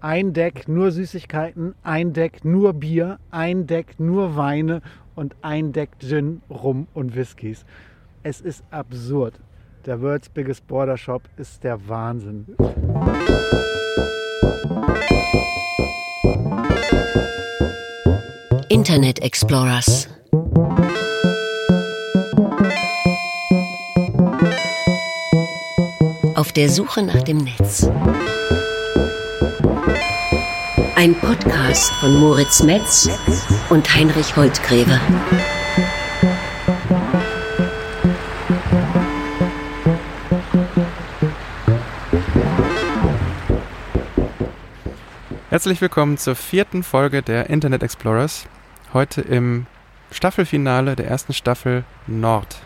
Ein Deck nur Süßigkeiten, ein Deck nur Bier, ein Deck nur Weine und ein Deck Gin, Rum und Whiskys. Es ist absurd. Der World's Biggest Border Shop ist der Wahnsinn. Internet Explorers. Auf der Suche nach dem Netz. Ein Podcast von Moritz Metz und Heinrich Holtgräber. Herzlich willkommen zur vierten Folge der Internet Explorers. Heute im Staffelfinale der ersten Staffel Nord.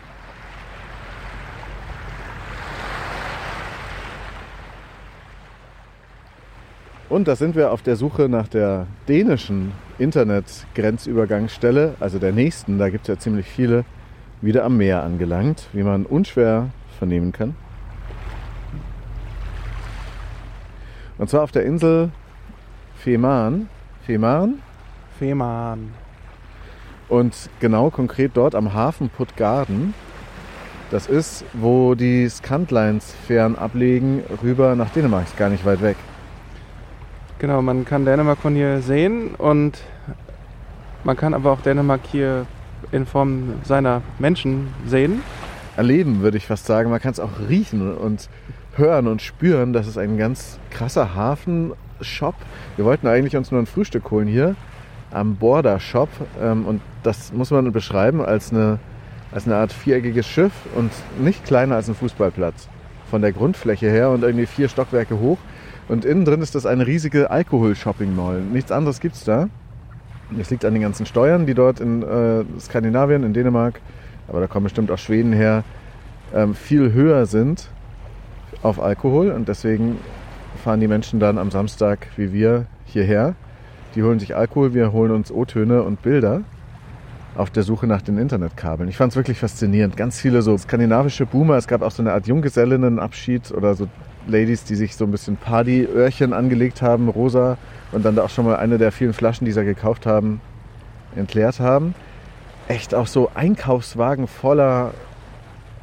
Und da sind wir auf der Suche nach der dänischen Internet-Grenzübergangsstelle, also der nächsten, da gibt es ja ziemlich viele, wieder am Meer angelangt, wie man unschwer vernehmen kann. Und zwar auf der Insel Fehmarn. Fehmarn? Fehmarn. Und genau konkret dort am Hafen Puttgarden. Das ist, wo die Scantlines-Fähren ablegen, rüber nach Dänemark. Ist gar nicht weit weg. Genau, man kann Dänemark von hier sehen und man kann aber auch Dänemark hier in Form seiner Menschen sehen. Erleben, würde ich fast sagen. Man kann es auch riechen und hören und spüren. Das ist ein ganz krasser Hafen-Shop. Wir wollten eigentlich uns nur ein Frühstück holen hier am Border Shop. Ähm, und das muss man beschreiben als eine, als eine Art viereckiges Schiff und nicht kleiner als ein Fußballplatz. Von der Grundfläche her und irgendwie vier Stockwerke hoch. Und innen drin ist das eine riesige Alkohol-Shopping-Mall. Nichts anderes gibt es da. Das liegt an den ganzen Steuern, die dort in äh, Skandinavien, in Dänemark, aber da kommen bestimmt auch Schweden her, ähm, viel höher sind auf Alkohol. Und deswegen fahren die Menschen dann am Samstag wie wir hierher. Die holen sich Alkohol, wir holen uns O-Töne und Bilder auf der Suche nach den Internetkabeln. Ich fand es wirklich faszinierend. Ganz viele so skandinavische Boomer. Es gab auch so eine Art Junggesellinnenabschied oder so Ladies, die sich so ein bisschen Partyöhrchen angelegt haben, rosa, und dann da auch schon mal eine der vielen Flaschen, die sie gekauft haben, entleert haben. Echt auch so Einkaufswagen voller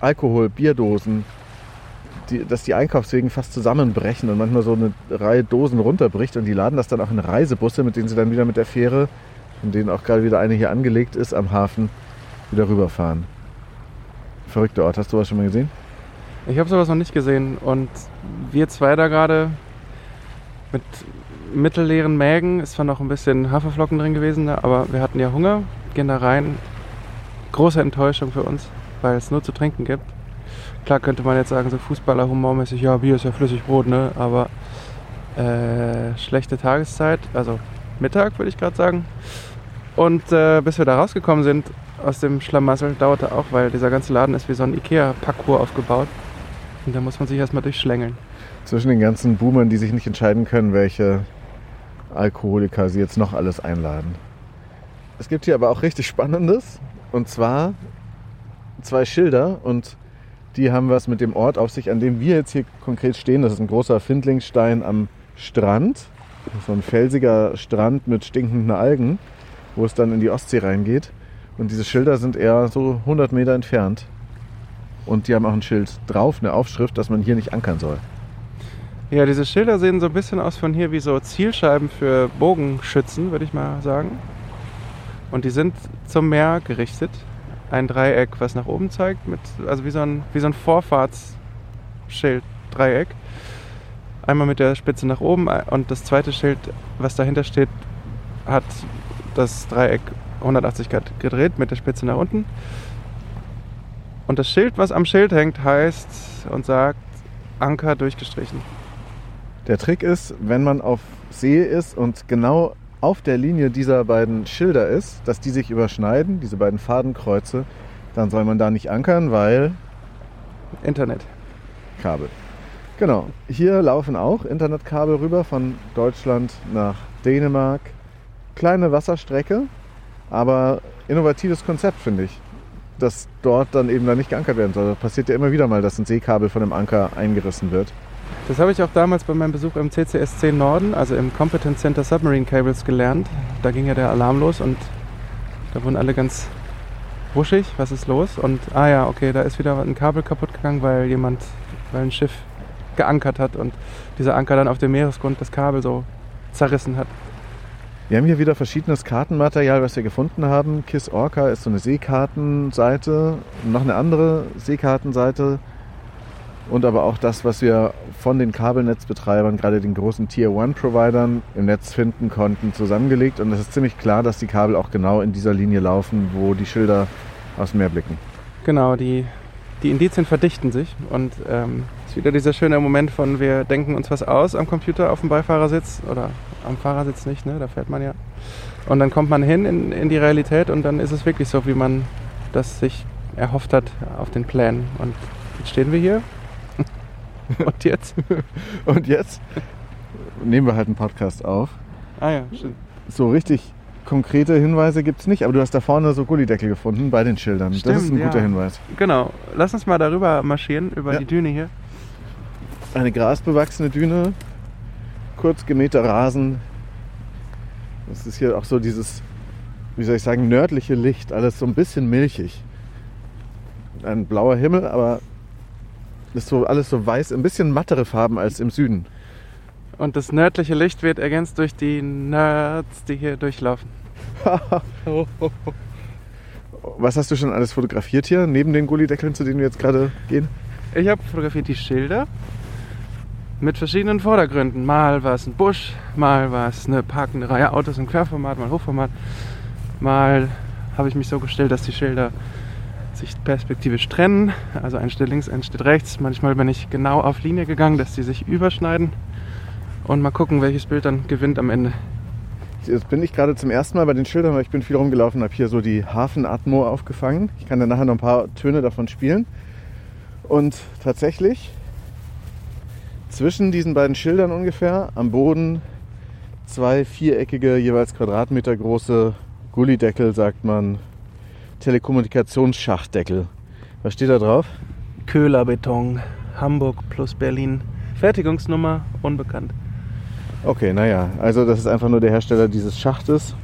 Alkohol, Bierdosen, die, dass die Einkaufswegen fast zusammenbrechen und manchmal so eine Reihe Dosen runterbricht und die laden das dann auch in Reisebusse, mit denen sie dann wieder mit der Fähre, von denen auch gerade wieder eine hier angelegt ist, am Hafen wieder rüberfahren. Verrückter Ort, hast du was schon mal gesehen? Ich habe sowas noch nicht gesehen und wir zwei da gerade mit mittelleeren Mägen, ist zwar noch ein bisschen Haferflocken drin gewesen, aber wir hatten ja Hunger, gehen da rein. Große Enttäuschung für uns, weil es nur zu trinken gibt. Klar könnte man jetzt sagen, so Fußballer humormäßig, ja, Bier ist ja flüssig Brot, ne? Aber äh, schlechte Tageszeit, also Mittag würde ich gerade sagen. Und äh, bis wir da rausgekommen sind aus dem Schlamassel, dauerte auch, weil dieser ganze Laden ist wie so ein Ikea-Parcours aufgebaut. Und da muss man sich erstmal durchschlängeln. Zwischen den ganzen Boomern, die sich nicht entscheiden können, welche Alkoholiker sie jetzt noch alles einladen. Es gibt hier aber auch richtig Spannendes. Und zwar zwei Schilder und die haben was mit dem Ort auf sich, an dem wir jetzt hier konkret stehen. Das ist ein großer Findlingstein am Strand. So ein felsiger Strand mit stinkenden Algen, wo es dann in die Ostsee reingeht. Und diese Schilder sind eher so 100 Meter entfernt. Und die haben auch ein Schild drauf, eine Aufschrift, dass man hier nicht ankern soll. Ja, diese Schilder sehen so ein bisschen aus von hier wie so Zielscheiben für Bogenschützen, würde ich mal sagen. Und die sind zum Meer gerichtet. Ein Dreieck, was nach oben zeigt, mit, also wie so ein, wie so ein Vorfahrtsschild, Dreieck. Einmal mit der Spitze nach oben und das zweite Schild, was dahinter steht, hat das Dreieck 180 Grad gedreht mit der Spitze nach unten. Und das Schild, was am Schild hängt, heißt und sagt Anker durchgestrichen. Der Trick ist, wenn man auf See ist und genau auf der Linie dieser beiden Schilder ist, dass die sich überschneiden, diese beiden Fadenkreuze, dann soll man da nicht ankern, weil Internet. Kabel. Genau. Hier laufen auch Internetkabel rüber von Deutschland nach Dänemark. Kleine Wasserstrecke, aber innovatives Konzept, finde ich. Dass dort dann eben da nicht geankert werden soll. Das passiert ja immer wieder mal, dass ein Seekabel von einem Anker eingerissen wird. Das habe ich auch damals bei meinem Besuch im CCSC Norden, also im Competence Center Submarine Cables gelernt. Da ging ja der Alarm los und da wurden alle ganz wuschig, was ist los? Und ah ja, okay, da ist wieder ein Kabel kaputt gegangen, weil jemand, weil ein Schiff geankert hat und dieser Anker dann auf dem Meeresgrund das Kabel so zerrissen hat. Wir haben hier wieder verschiedenes Kartenmaterial, was wir gefunden haben. KISS Orca ist so eine Seekartenseite, noch eine andere Seekartenseite und aber auch das, was wir von den Kabelnetzbetreibern, gerade den großen Tier-One-Providern im Netz finden konnten, zusammengelegt. Und es ist ziemlich klar, dass die Kabel auch genau in dieser Linie laufen, wo die Schilder aus dem Meer blicken. Genau, die, die Indizien verdichten sich und ähm, ist wieder dieser schöne Moment von wir denken uns was aus am Computer auf dem Beifahrersitz oder am Fahrersitz nicht, ne? da fährt man ja. Und dann kommt man hin in, in die Realität und dann ist es wirklich so, wie man das sich erhofft hat auf den Plänen. Und jetzt stehen wir hier und jetzt? Und jetzt nehmen wir halt einen Podcast auf. Ah ja, stimmt. So richtig konkrete Hinweise gibt es nicht, aber du hast da vorne so Gullideckel gefunden bei den Schildern. Stimmt, das ist ein ja. guter Hinweis. Genau. Lass uns mal darüber marschieren, über Ja. die Düne hier. Eine grasbewachsene Düne, kurz gemähter Rasen. Das ist hier auch so dieses, wie soll ich sagen, nördliche Licht, alles so ein bisschen milchig. Ein blauer Himmel, aber ist so alles so weiß, ein bisschen mattere Farben als im Süden. Und das nördliche Licht wird ergänzt durch die Nerds, die hier durchlaufen. Was hast du schon alles fotografiert hier, neben den Gullideckeln, zu denen wir jetzt gerade gehen? Ich habe fotografiert die Schilder mit verschiedenen Vordergründen. Mal war es ein Busch, mal war es eine parkende Reihe Autos im Querformat, mal Hochformat. Mal habe ich mich so gestellt, dass die Schilder sich perspektivisch trennen. Also ein steht links, ein steht rechts. Manchmal bin ich genau auf Linie gegangen, dass die sich überschneiden. Und mal gucken, welches Bild dann gewinnt am Ende. Jetzt bin ich gerade zum ersten Mal bei den Schildern, weil ich bin viel rumgelaufen, habe hier so die Hafenatmo aufgefangen. Ich kann dann nachher noch ein paar Töne davon spielen. Und tatsächlich zwischen diesen beiden Schildern ungefähr am Boden zwei viereckige, jeweils Quadratmeter große Gullideckel, sagt man, Telekommunikationsschachtdeckel. Was steht da drauf? Köhlerbeton, Hamburg plus Berlin. Fertigungsnummer unbekannt. Okay, naja, also das ist einfach nur der Hersteller dieses Schachtes.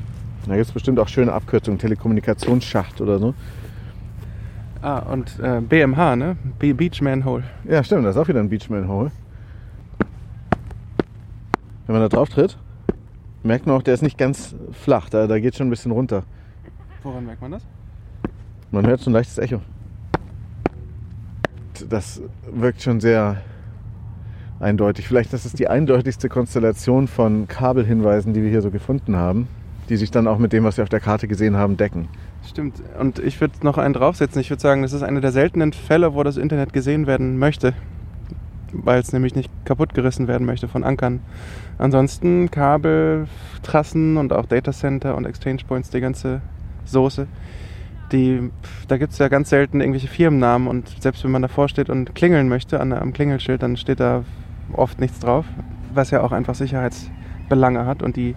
Da gibt es bestimmt auch schöne Abkürzungen, Telekommunikationsschacht oder so. Ah, und äh, BMH, ne? Be Beach Manhole. Ja, stimmt, das ist auch wieder ein Beachman Hole. Wenn man da drauf tritt, merkt man auch, der ist nicht ganz flach, da, da geht schon ein bisschen runter. Woran merkt man das? Man hört so ein leichtes Echo. Das wirkt schon sehr eindeutig. Vielleicht ist es die eindeutigste Konstellation von Kabelhinweisen, die wir hier so gefunden haben, die sich dann auch mit dem, was wir auf der Karte gesehen haben, decken. Stimmt. Und ich würde noch einen draufsetzen. Ich würde sagen, das ist einer der seltenen Fälle, wo das Internet gesehen werden möchte. Weil es nämlich nicht kaputt gerissen werden möchte von Ankern. Ansonsten Kabel, Trassen und auch Datacenter und Exchange Points, die ganze Soße. Die, da gibt es ja ganz selten irgendwelche Firmennamen und selbst wenn man davor steht und klingeln möchte an, am Klingelschild, dann steht da oft nichts drauf, was ja auch einfach Sicherheitsbelange hat. Und die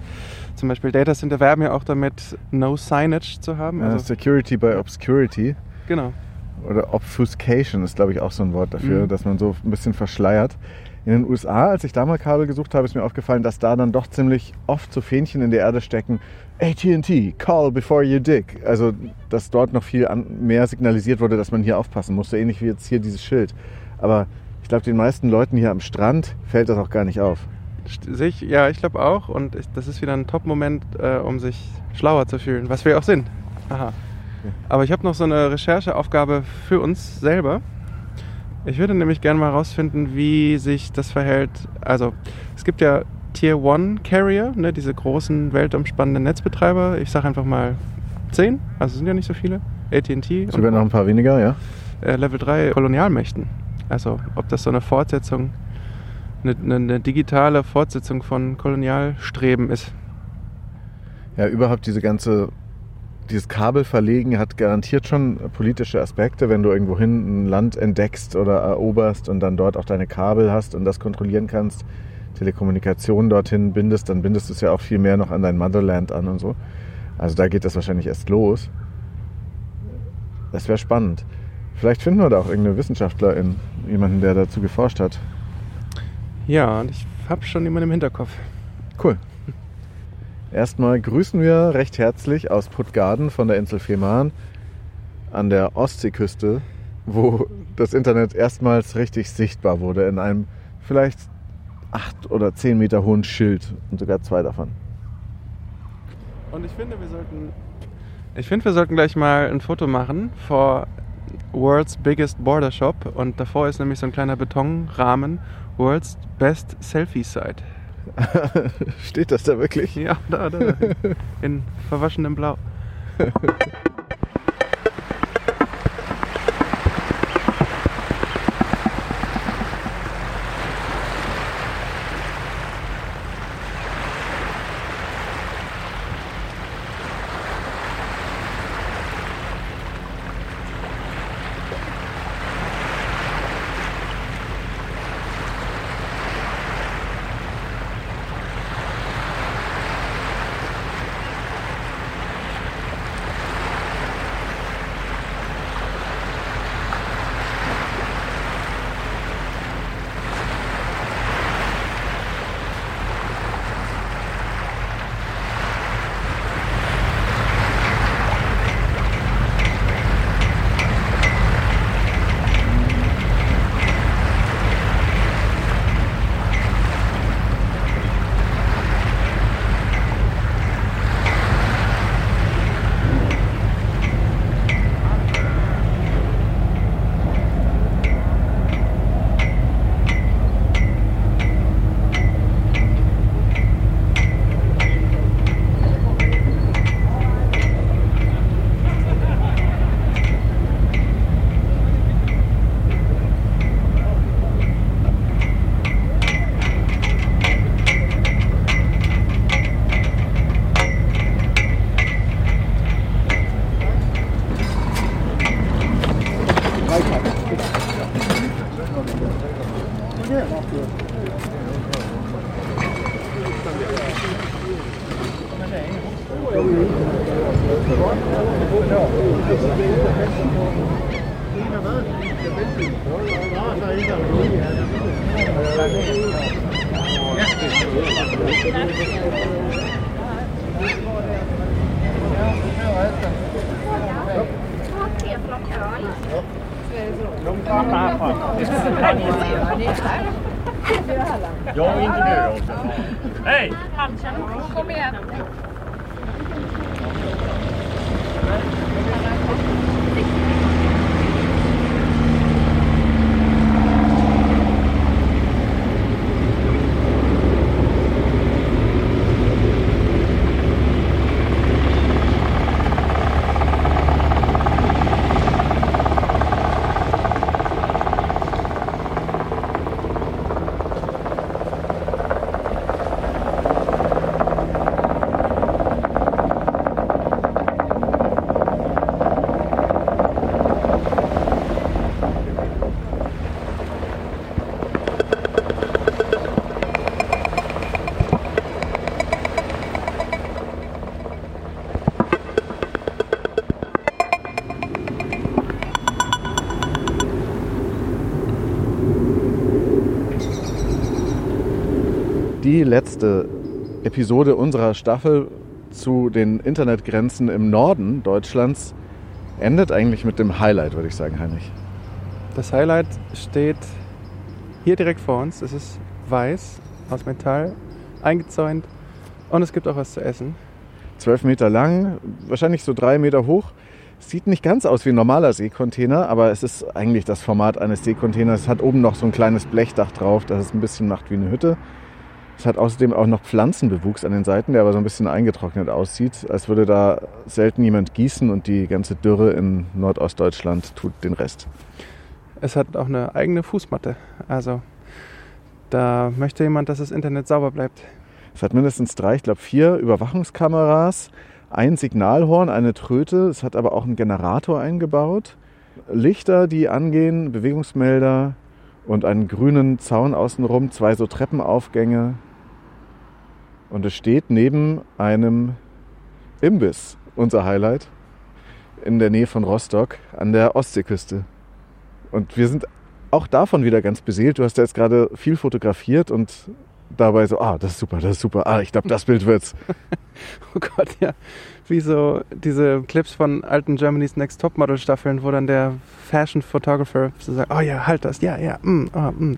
zum Beispiel Datacenter werben ja auch damit, No Signage zu haben. Also, Security by Obscurity genau. Oder Obfuscation ist, glaube ich, auch so ein Wort dafür, Mhm. dass man so ein bisschen verschleiert. In den USA, als ich da mal Kabel gesucht habe, ist mir aufgefallen, dass da dann doch ziemlich oft so Fähnchen in der Erde stecken. AT&T, call before you dig. Also, dass dort noch viel mehr signalisiert wurde, dass man hier aufpassen musste, ähnlich wie jetzt hier dieses Schild. Aber ich glaube, den meisten Leuten hier am Strand fällt das auch gar nicht auf. Sich, ja, ich glaube auch. Und ich, das ist wieder ein Top-Moment, äh, um sich schlauer zu fühlen, was wir auch sind. Aha. Aber ich habe noch so eine Rechercheaufgabe für uns selber. Ich würde nämlich gerne mal herausfinden, wie sich das verhält. Also, es gibt ja Tier 1 Carrier, ne, diese großen weltumspannenden Netzbetreiber. Ich sage einfach mal 10, also sind ja nicht so viele. AT&T Es werden noch ein paar weniger, ja. äh, Level 3 Kolonialmächten. Also ob das so eine Fortsetzung, eine, eine, eine digitale Fortsetzung von Kolonialstreben ist. Ja, überhaupt diese ganze, dieses Kabelverlegen hat garantiert schon politische Aspekte, wenn du irgendwohin ein Land entdeckst oder eroberst und dann dort auch deine Kabel hast und das kontrollieren kannst, Telekommunikation dorthin bindest, dann bindest du es ja auch viel mehr noch an dein Motherland an und so. Also da geht das wahrscheinlich erst los. Das wäre spannend. Vielleicht finden wir da auch irgendeine Wissenschaftlerin, jemanden, der dazu geforscht hat. Ja, und ich habe schon jemanden im Hinterkopf. Cool. Erstmal grüßen wir recht herzlich aus Puttgarden von der Insel Fehmarn an der Ostseeküste, wo das Internet erstmals richtig sichtbar wurde in einem vielleicht acht oder zehn Meter hohen Schild und sogar zwei davon. Und ich finde, wir sollten. Ich finde, wir sollten gleich mal ein Foto machen vor World's Biggest Border Shop. Und davor ist nämlich so ein kleiner Betonrahmen. World's Best Selfie Site. Steht das da wirklich? Ja, da, da. In verwaschenem Blau. Hej! Kom igen. Die letzte Episode unserer Staffel zu den Internetgrenzen im Norden Deutschlands endet eigentlich mit dem Highlight, würde ich sagen, Heinrich. Das Highlight steht hier direkt vor uns. Es ist weiß, aus Metall, eingezäunt und es gibt auch was zu essen. Zwölf Meter lang, wahrscheinlich so drei Meter hoch. Sieht nicht ganz aus wie ein normaler Seekontainer, aber es ist eigentlich das Format eines Seekontainers. Es hat oben noch so ein kleines Blechdach drauf, das es ein bisschen macht wie eine Hütte. Es hat außerdem auch noch Pflanzenbewuchs an den Seiten, der aber so ein bisschen eingetrocknet aussieht, als würde da selten jemand gießen und die ganze Dürre in Nordostdeutschland tut den Rest. Es hat auch eine eigene Fußmatte. Also da möchte jemand, dass das Internet sauber bleibt. Es hat mindestens drei, ich glaube vier Überwachungskameras, ein Signalhorn, eine Tröte. Es hat aber auch einen Generator eingebaut. Lichter, die angehen, Bewegungsmelder und einen grünen Zaun außenrum, zwei so Treppenaufgänge. Und es steht neben einem Imbiss, unser Highlight, in der Nähe von Rostock an der Ostseeküste. Und wir sind auch davon wieder ganz beseelt. Du hast ja jetzt gerade viel fotografiert und dabei so, ah, das ist super, das ist super, ah, ich glaube, das Bild wird's. Oh Gott, ja. Wie so diese Clips von alten Germany's Next Topmodel Staffeln, wo dann der Fashion Photographer so sagt, oh ja, halt das, ja, ja, mm, ah, mm.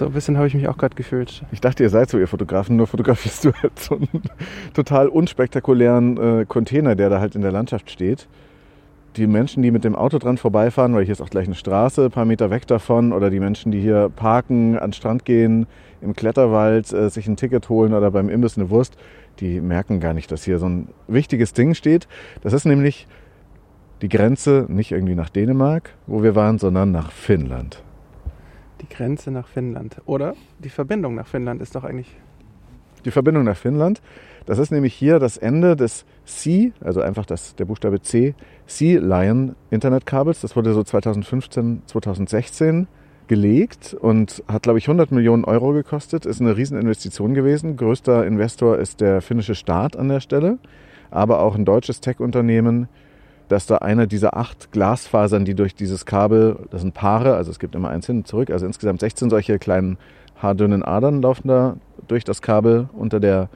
So ein bisschen habe ich mich auch gerade gefühlt. Ich dachte, ihr seid so ihr Fotografen, nur fotografierst du halt so einen total unspektakulären äh, Container, der da halt in der Landschaft steht. Die Menschen, die mit dem Auto dran vorbeifahren, weil hier ist auch gleich eine Straße, ein paar Meter weg davon, oder die Menschen, die hier parken, an den Strand gehen, im Kletterwald äh, sich ein Ticket holen oder beim Imbiss eine Wurst, die merken gar nicht, dass hier so ein wichtiges Ding steht. Das ist nämlich die Grenze nicht irgendwie nach Dänemark, wo wir waren, sondern nach Finnland. Die Grenze nach Finnland. Oder die Verbindung nach Finnland ist doch eigentlich. Die Verbindung nach Finnland, das ist nämlich hier das Ende des C, also einfach das, der Buchstabe C, Sea Lion Internetkabels. Das wurde so 2015, 2016 gelegt und hat, glaube ich, 100 Millionen Euro gekostet. Ist eine Rieseninvestition gewesen. Größter Investor ist der finnische Staat an der Stelle, aber auch ein deutsches Tech-Unternehmen, dass da eine dieser acht Glasfasern, die durch dieses Kabel, das sind Paare, also es gibt immer eins hin und zurück, also insgesamt 16 solche kleinen haardünnen Adern laufen da durch das Kabel unter der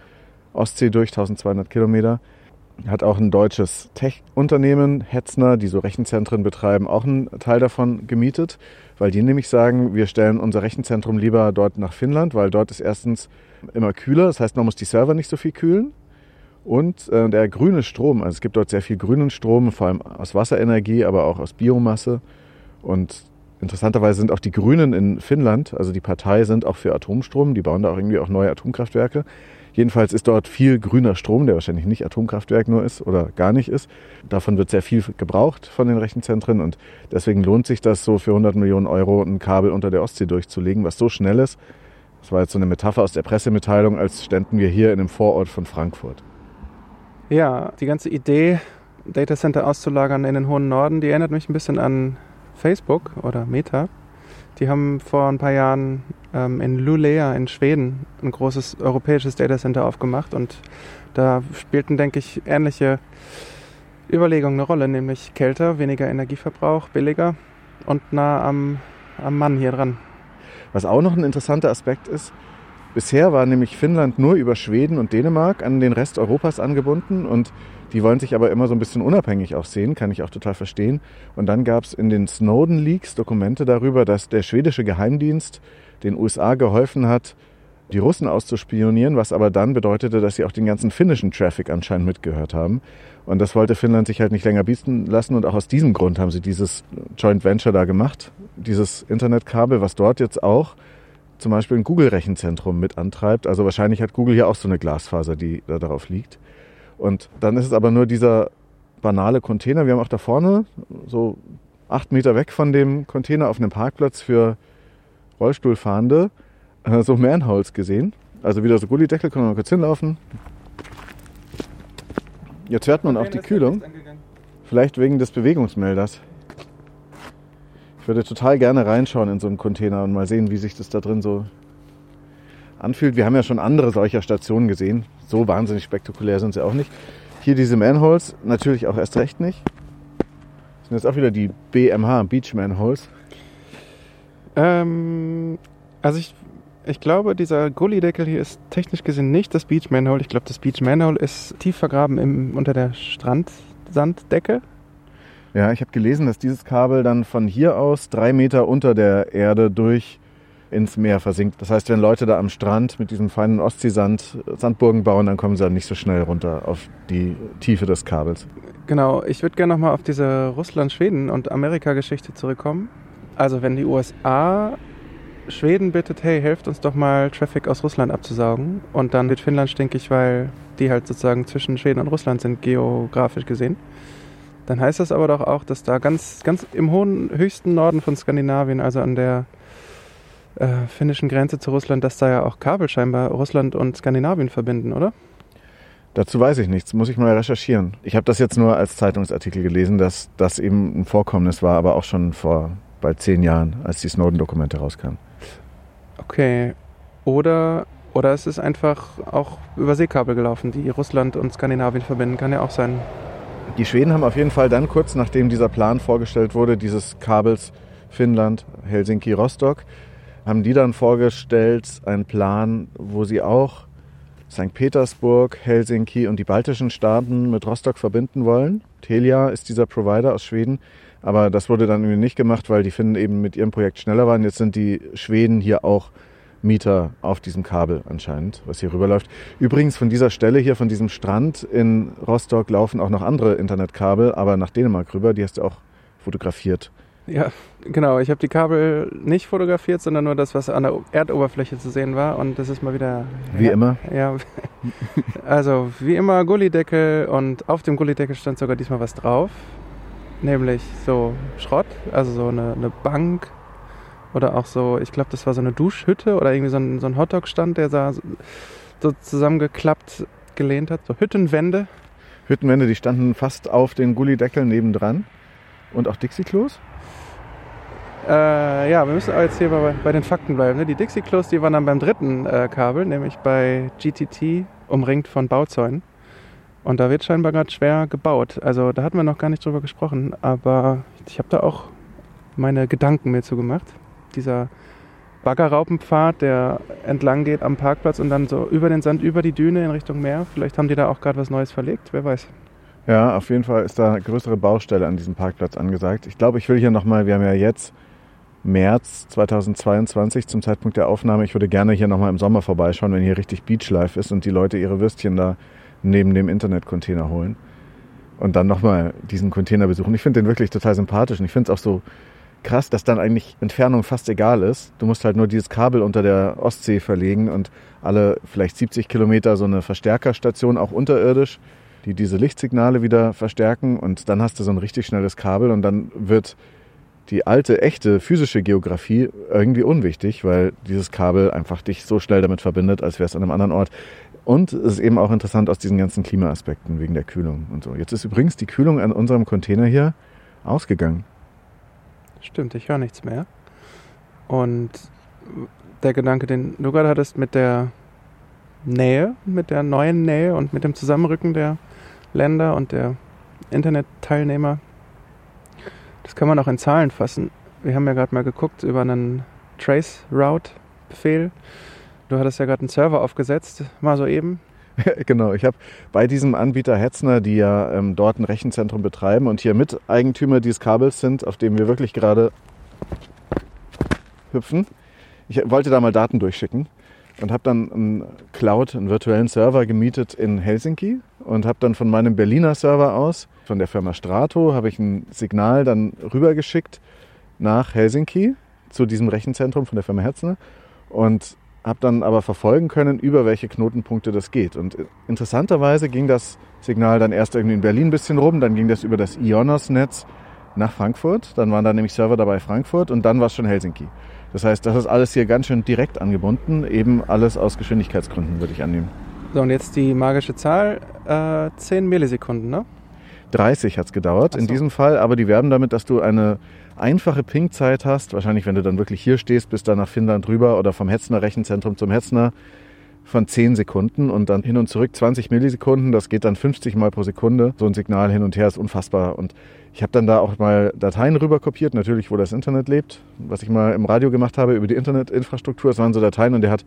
Ostsee durch, 1200 Kilometer. Hat auch ein deutsches Tech-Unternehmen, Hetzner, die so Rechenzentren betreiben, auch einen Teil davon gemietet, weil die nämlich sagen, wir stellen unser Rechenzentrum lieber dort nach Finnland, weil dort ist erstens immer kühler, das heißt, man muss die Server nicht so viel kühlen und äh, der grüne Strom, also es gibt dort sehr viel grünen Strom, vor allem aus Wasserenergie, aber auch aus Biomasse. Und interessanterweise sind auch die Grünen in Finnland, also die Partei, sind auch für Atomstrom. Die bauen da auch irgendwie auch neue Atomkraftwerke. Jedenfalls ist dort viel grüner Strom, der wahrscheinlich nicht Atomkraftwerk nur ist oder gar nicht ist. Davon wird sehr viel gebraucht von den Rechenzentren und deswegen lohnt sich das so für 100 Millionen Euro ein Kabel unter der Ostsee durchzulegen, was so schnell ist. Das war jetzt so eine Metapher aus der Pressemitteilung, als ständen wir hier in einem Vorort von Frankfurt. Ja, die ganze Idee, Datacenter auszulagern in den hohen Norden, die erinnert mich ein bisschen an Facebook oder Meta. Die haben vor ein paar Jahren ähm, in Luleå in Schweden ein großes europäisches Datacenter aufgemacht und da spielten, denke ich, ähnliche Überlegungen eine Rolle, nämlich kälter, weniger Energieverbrauch, billiger und nah am, am Mann hier dran. Was auch noch ein interessanter Aspekt ist, Bisher war nämlich Finnland nur über Schweden und Dänemark an den Rest Europas angebunden und die wollen sich aber immer so ein bisschen unabhängig auch sehen, kann ich auch total verstehen. Und dann gab es in den Snowden Leaks Dokumente darüber, dass der schwedische Geheimdienst den USA geholfen hat, die Russen auszuspionieren, was aber dann bedeutete, dass sie auch den ganzen finnischen Traffic anscheinend mitgehört haben. Und das wollte Finnland sich halt nicht länger bieten lassen und auch aus diesem Grund haben sie dieses Joint Venture da gemacht, dieses Internetkabel, was dort jetzt auch zum Beispiel ein Google-Rechenzentrum mit antreibt. Also wahrscheinlich hat Google hier auch so eine Glasfaser, die da darauf liegt. Und dann ist es aber nur dieser banale Container. Wir haben auch da vorne, so acht Meter weg von dem Container auf einem Parkplatz für Rollstuhlfahrende, äh, so Manholes gesehen. Also wieder so Gullideckel, können wir mal kurz hinlaufen. Jetzt hört man auch die Kühlung. Vielleicht wegen des Bewegungsmelders. Ich würde total gerne reinschauen in so einen Container und mal sehen, wie sich das da drin so anfühlt. Wir haben ja schon andere solcher Stationen gesehen. So wahnsinnig spektakulär sind sie auch nicht. Hier diese Manholes, natürlich auch erst recht nicht. Das sind jetzt auch wieder die BMH, Beach Manholes. Ähm, also ich, ich glaube, dieser Gullideckel hier ist technisch gesehen nicht das Beach Manhole. Ich glaube, das Beach Manhole ist tief vergraben im, unter der Strandsanddecke. Ja, ich habe gelesen, dass dieses Kabel dann von hier aus drei Meter unter der Erde durch ins Meer versinkt. Das heißt, wenn Leute da am Strand mit diesem feinen Ostseesand Sandburgen bauen, dann kommen sie dann nicht so schnell runter auf die Tiefe des Kabels. Genau, ich würde gerne nochmal auf diese Russland-Schweden- und Amerika-Geschichte zurückkommen. Also wenn die USA Schweden bittet, hey, helft uns doch mal Traffic aus Russland abzusaugen. Und dann wird Finnland stinkig, weil die halt sozusagen zwischen Schweden und Russland sind, geografisch gesehen. Dann heißt das aber doch auch, dass da ganz, ganz im hohen, höchsten Norden von Skandinavien, also an der äh, finnischen Grenze zu Russland, dass da ja auch Kabel scheinbar Russland und Skandinavien verbinden, oder? Dazu weiß ich nichts, muss ich mal recherchieren. Ich habe das jetzt nur als Zeitungsartikel gelesen, dass das eben ein Vorkommnis war, aber auch schon vor bald zehn Jahren, als die Snowden-Dokumente rauskamen. Okay. Oder, oder es ist einfach auch über Seekabel gelaufen, die Russland und Skandinavien verbinden, kann ja auch sein. Die Schweden haben auf jeden Fall dann kurz nachdem dieser Plan vorgestellt wurde, dieses Kabels Finnland, Helsinki, Rostock, haben die dann vorgestellt einen Plan, wo sie auch St. Petersburg, Helsinki und die baltischen Staaten mit Rostock verbinden wollen. Telia ist dieser Provider aus Schweden, aber das wurde dann irgendwie nicht gemacht, weil die Finnen eben mit ihrem Projekt schneller waren. Jetzt sind die Schweden hier auch Mieter auf diesem Kabel anscheinend, was hier rüberläuft. Übrigens von dieser Stelle hier, von diesem Strand in Rostock laufen auch noch andere Internetkabel, aber nach Dänemark rüber, die hast du auch fotografiert. Ja, genau. Ich habe die Kabel nicht fotografiert, sondern nur das, was an der Erdoberfläche zu sehen war. Und das ist mal wieder. Wie ja, immer. Ja. Also, wie immer Gullideckel. Und auf dem Gullideckel stand sogar diesmal was drauf. Nämlich so Schrott, also so eine, eine Bank. Oder auch so, ich glaube, das war so eine Duschhütte oder irgendwie so ein, so ein Hotdog-Stand, der da so zusammengeklappt gelehnt hat. So Hüttenwände. Hüttenwände, die standen fast auf den Gullideckeln nebendran. Und auch Dixie-Klos? Äh, ja, wir müssen aber jetzt hier bei, bei den Fakten bleiben. Ne? Die Dixie-Klos, die waren dann beim dritten äh, Kabel, nämlich bei GTT, umringt von Bauzäunen. Und da wird scheinbar gerade schwer gebaut. Also da hatten wir noch gar nicht drüber gesprochen, aber ich habe da auch meine Gedanken mir zugemacht. Dieser Baggerraupenpfad, der entlang geht am Parkplatz und dann so über den Sand, über die Düne in Richtung Meer. Vielleicht haben die da auch gerade was Neues verlegt, wer weiß. Ja, auf jeden Fall ist da eine größere Baustelle an diesem Parkplatz angesagt. Ich glaube, ich will hier nochmal, wir haben ja jetzt März 2022 zum Zeitpunkt der Aufnahme. Ich würde gerne hier nochmal im Sommer vorbeischauen, wenn hier richtig Beachlife ist und die Leute ihre Würstchen da neben dem Internetcontainer holen. Und dann nochmal diesen Container besuchen. Ich finde den wirklich total sympathisch und ich finde es auch so krass, dass dann eigentlich Entfernung fast egal ist. Du musst halt nur dieses Kabel unter der Ostsee verlegen und alle vielleicht 70 Kilometer so eine Verstärkerstation, auch unterirdisch, die diese Lichtsignale wieder verstärken und dann hast du so ein richtig schnelles Kabel und dann wird die alte, echte physische Geografie irgendwie unwichtig, weil dieses Kabel einfach dich so schnell damit verbindet, als wäre es an einem anderen Ort. Und es ist eben auch interessant aus diesen ganzen Klimaaspekten wegen der Kühlung und so. Jetzt ist übrigens die Kühlung an unserem Container hier ausgegangen. Stimmt, ich höre nichts mehr. Und der Gedanke, den du gerade hattest mit der Nähe, mit der neuen Nähe und mit dem Zusammenrücken der Länder und der Internetteilnehmer, das kann man auch in Zahlen fassen. Wir haben ja gerade mal geguckt über einen Trace-Route-Befehl. Du hattest ja gerade einen Server aufgesetzt, mal so eben. genau, ich habe bei diesem Anbieter Hetzner, die ja ähm, dort ein Rechenzentrum betreiben und hier Miteigentümer dieses Kabels sind, auf dem wir wirklich gerade hüpfen. Ich wollte da mal Daten durchschicken und habe dann einen Cloud, einen virtuellen Server gemietet in Helsinki und habe dann von meinem Berliner Server aus, von der Firma Strato, habe ich ein Signal dann rübergeschickt nach Helsinki zu diesem Rechenzentrum von der Firma Hetzner und habe dann aber verfolgen können, über welche Knotenpunkte das geht. Und interessanterweise ging das Signal dann erst irgendwie in Berlin ein bisschen rum, dann ging das über das Ionos-Netz nach Frankfurt, dann waren da nämlich Server dabei Frankfurt und dann war es schon Helsinki. Das heißt, das ist alles hier ganz schön direkt angebunden, eben alles aus Geschwindigkeitsgründen, würde ich annehmen. So, und jetzt die magische Zahl, äh, 10 Millisekunden, ne? 30 hat es gedauert Ach in so. diesem Fall, aber die werben damit, dass du eine einfache Ping-Zeit hast. Wahrscheinlich, wenn du dann wirklich hier stehst, bis dann nach Finnland rüber oder vom Hetzner Rechenzentrum zum Hetzner von 10 Sekunden und dann hin und zurück 20 Millisekunden. Das geht dann 50 Mal pro Sekunde. So ein Signal hin und her ist unfassbar. Und ich habe dann da auch mal Dateien rüber kopiert, natürlich, wo das Internet lebt. Was ich mal im Radio gemacht habe über die Internetinfrastruktur. Es waren so Dateien und der hat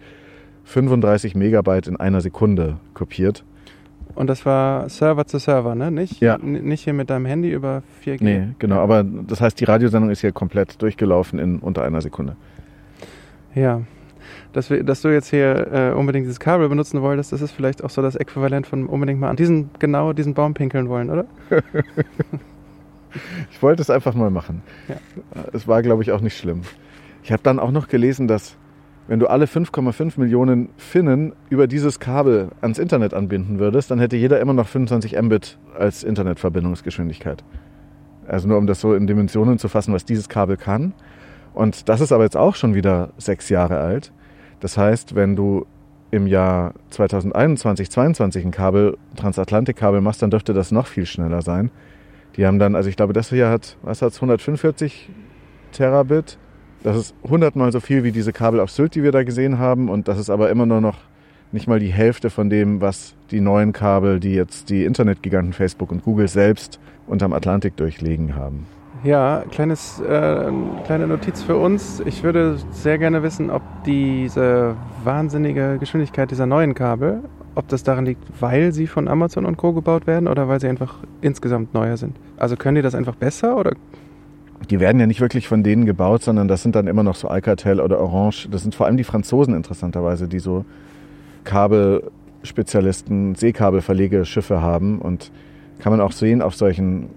35 Megabyte in einer Sekunde kopiert. Und das war Server zu Server, ne? Nicht, Ja. nicht hier mit deinem Handy über 4G. Nee, genau. Aber das heißt, die Radiosendung ist hier komplett durchgelaufen in unter einer Sekunde. Ja. Dass, wir, dass du jetzt hier äh, unbedingt dieses Kabel benutzen wolltest, das ist vielleicht auch so das Äquivalent von unbedingt mal an diesen, genau diesen Baum pinkeln wollen, oder? Ich wollte es einfach mal machen. Ja. Es war, glaube ich, auch nicht schlimm. Ich habe dann auch noch gelesen, dass wenn du alle 5,5 Millionen Finnen über dieses Kabel ans Internet anbinden würdest, dann hätte jeder immer noch 25 Mbit als Internetverbindungsgeschwindigkeit. Also nur um das so in Dimensionen zu fassen, was dieses Kabel kann. Und das ist aber jetzt auch schon wieder sechs Jahre alt. Das heißt, wenn du im Jahr 2021, 2022 ein Kabel, Transatlantikkabel machst, dann dürfte das noch viel schneller sein. Die haben dann, also ich glaube, das hier hat, was hat's, 145 Terabit. Das ist hundertmal so viel wie diese Kabel auf Sylt, die wir da gesehen haben. Und das ist aber immer nur noch nicht mal die Hälfte von dem, was die neuen Kabel, die jetzt die Internetgiganten Facebook und Google selbst unterm Atlantik durchlegen haben. Ja, kleines, äh, kleine Notiz für uns. Ich würde sehr gerne wissen, ob diese wahnsinnige Geschwindigkeit dieser neuen Kabel, ob das daran liegt, weil sie von Amazon und Co. gebaut werden oder weil sie einfach insgesamt neuer sind. Also können die das einfach besser oder Die werden ja nicht wirklich von denen gebaut, sondern das sind dann immer noch so Alcatel oder Orange. Das sind vor allem die Franzosen interessanterweise, die so Kabelspezialisten, Seekabelverlegeschiffe haben. Und kann man auch sehen auf solchen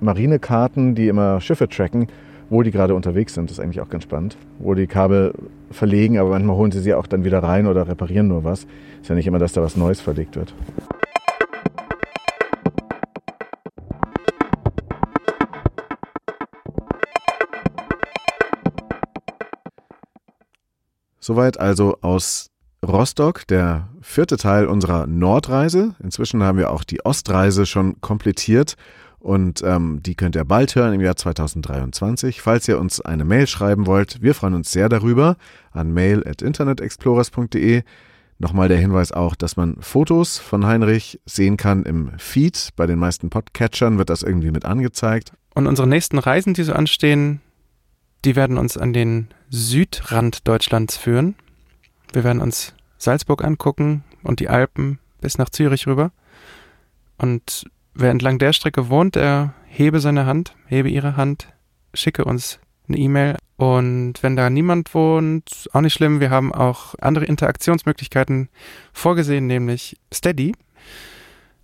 Marinekarten, die immer Schiffe tracken, wo die gerade unterwegs sind. Das ist eigentlich auch ganz spannend. Wo die Kabel verlegen, aber manchmal holen sie sie auch dann wieder rein oder reparieren nur was. Ist ja nicht immer, dass da was Neues verlegt wird. Soweit also aus Rostock, der vierte Teil unserer Nordreise. Inzwischen haben wir auch die Ostreise schon komplettiert und ähm, die könnt ihr bald hören im Jahr 2023. Falls ihr uns eine Mail schreiben wollt, wir freuen uns sehr darüber an mail@internetexplorers.de. Nochmal der Hinweis auch, dass man Fotos von Heinrich sehen kann im Feed. Bei den meisten Podcatchern wird das irgendwie mit angezeigt. Und unsere nächsten Reisen, die so anstehen, die werden uns an den Südrand Deutschlands führen. Wir werden uns Salzburg angucken und die Alpen bis nach Zürich rüber. Und wer entlang der Strecke wohnt, der hebe seine Hand, hebe ihre Hand, schicke uns eine E-Mail. Und wenn da niemand wohnt, auch nicht schlimm. Wir haben auch andere Interaktionsmöglichkeiten vorgesehen, nämlich Steady.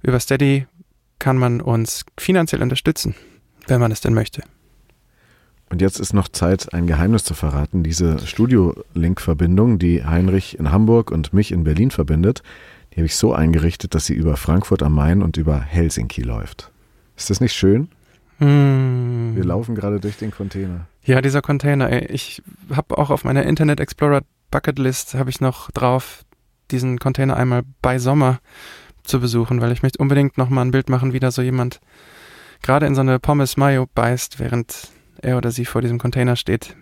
Über Steady kann man uns finanziell unterstützen, wenn man es denn möchte. Und jetzt ist noch Zeit, ein Geheimnis zu verraten. Diese Studio-Link-Verbindung, die Heinrich in Hamburg und mich in Berlin verbindet, die habe ich so eingerichtet, dass sie über Frankfurt am Main und über Helsinki läuft. Ist das nicht schön? Hm. Wir laufen gerade durch den Container. Ja, dieser Container. ey. Ich habe auch auf meiner Internet Explorer Bucketlist habe ich noch drauf, diesen Container einmal bei Sommer zu besuchen, weil ich möchte unbedingt noch mal ein Bild machen, wie da so jemand gerade in so eine Pommes Mayo beißt, während er oder sie vor diesem Container steht.